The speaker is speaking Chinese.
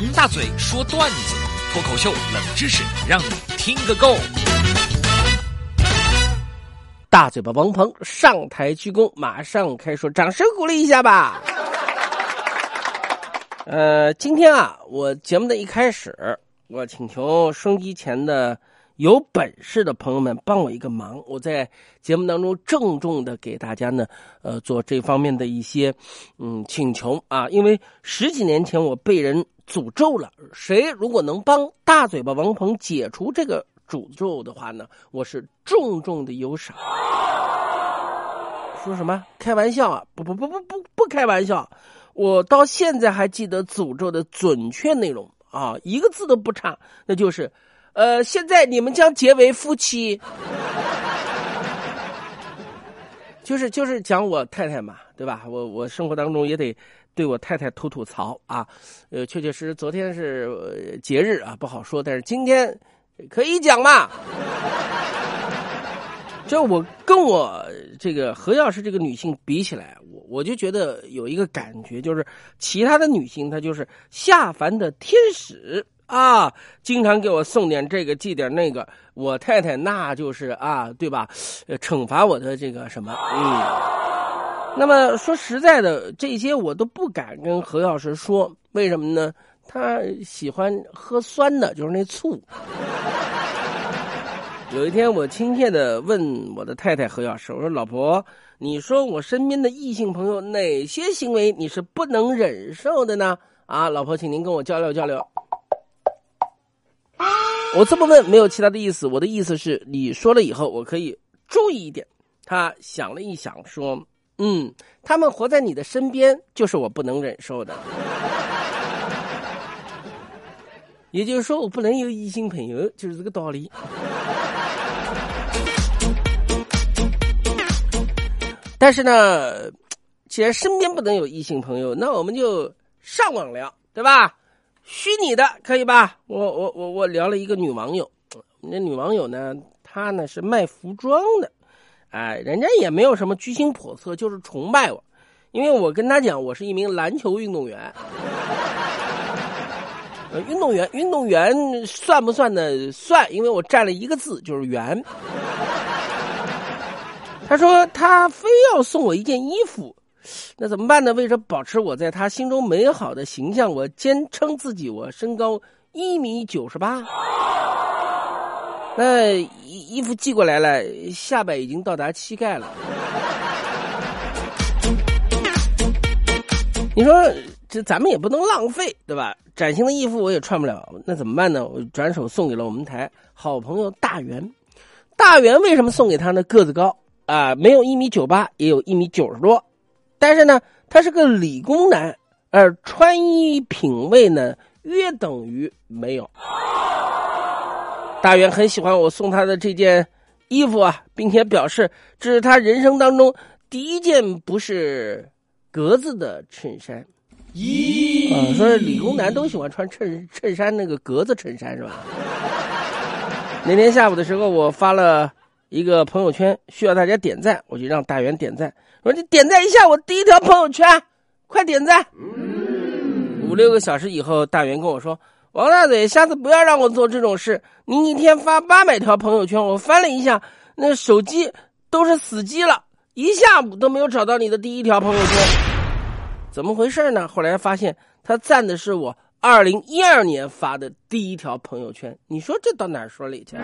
王大嘴说段子，脱口秀冷知识，让你听个够。大嘴巴王鹏上台鞠躬，马上开说，掌声鼓励一下吧。呃，今天啊，我节目的一开始，我请求收音机前的有本事的朋友们帮我一个忙，我在节目当中郑重的给大家呢，呃，做这方面的一些嗯请求啊，因为十几年前我被人诅咒了，谁如果能帮大嘴巴王鹏解除这个诅咒的话呢，我是重重的有赏。说什么？开玩笑啊！不不不不不不开玩笑。我到现在还记得诅咒的准确内容啊，一个字都不差，那就是，呃，现在你们将结为夫妻，就是就是讲我太太嘛，对吧？我我生活当中也得对我太太吐吐槽啊，呃，确确实实昨天是节日啊，不好说，但是今天可以讲嘛。就我跟我这个何药师这个女性比起来，我我就觉得有一个感觉，就是其他的女性她就是下凡的天使啊，经常给我送点这个寄点那个。我太太那就是啊，对吧？呃，惩罚我的这个什么？嗯。那么说实在的，这些我都不敢跟何药师说，为什么呢？他喜欢喝酸的，就是那醋。有一天，我亲切的问我的太太何老师：“我说，老婆，你说我身边的异性朋友哪些行为你是不能忍受的呢？”啊，老婆，请您跟我交流交流。我这么问没有其他的意思，我的意思是你说了以后我可以注意一点。他想了一想，说：“嗯，他们活在你的身边，就是我不能忍受的。”也就是说，我不能有异性朋友，就是这个道理。但是呢，既然身边不能有异性朋友，那我们就上网聊，对吧？虚拟的可以吧？我我我我聊了一个女网友，那女网友呢，她呢是卖服装的，哎，人家也没有什么居心叵测，就是崇拜我，因为我跟他讲，我是一名篮球运动员。运动员，运动员算不算呢？算，因为我占了一个字，就是员。他说他非要送我一件衣服，那怎么办呢？为了保持我在他心中美好的形象，我坚称自己我身高一米九十八。那衣衣服寄过来了，下摆已经到达膝盖了。你说这咱们也不能浪费，对吧？崭新的衣服我也穿不了，那怎么办呢？我转手送给了我们台好朋友大元。大元为什么送给他呢？个子高。啊，没有一米九八，也有一米九十多，但是呢，他是个理工男，而穿衣品味呢，约等于没有。大元很喜欢我送他的这件衣服啊，并且表示这是他人生当中第一件不是格子的衬衫。咦，啊，说理工男都喜欢穿衬衬衫，那个格子衬衫是吧？那天下午的时候，我发了。一个朋友圈需要大家点赞，我就让大元点赞。我说你点赞一下我第一条朋友圈，快点赞。五六个小时以后，大元跟我说：“王大嘴，下次不要让我做这种事。你一天发八百条朋友圈，我翻了一下，那手机都是死机了，一下午都没有找到你的第一条朋友圈。怎么回事呢？后来发现他赞的是我二零一二年发的第一条朋友圈。你说这到哪说理去？”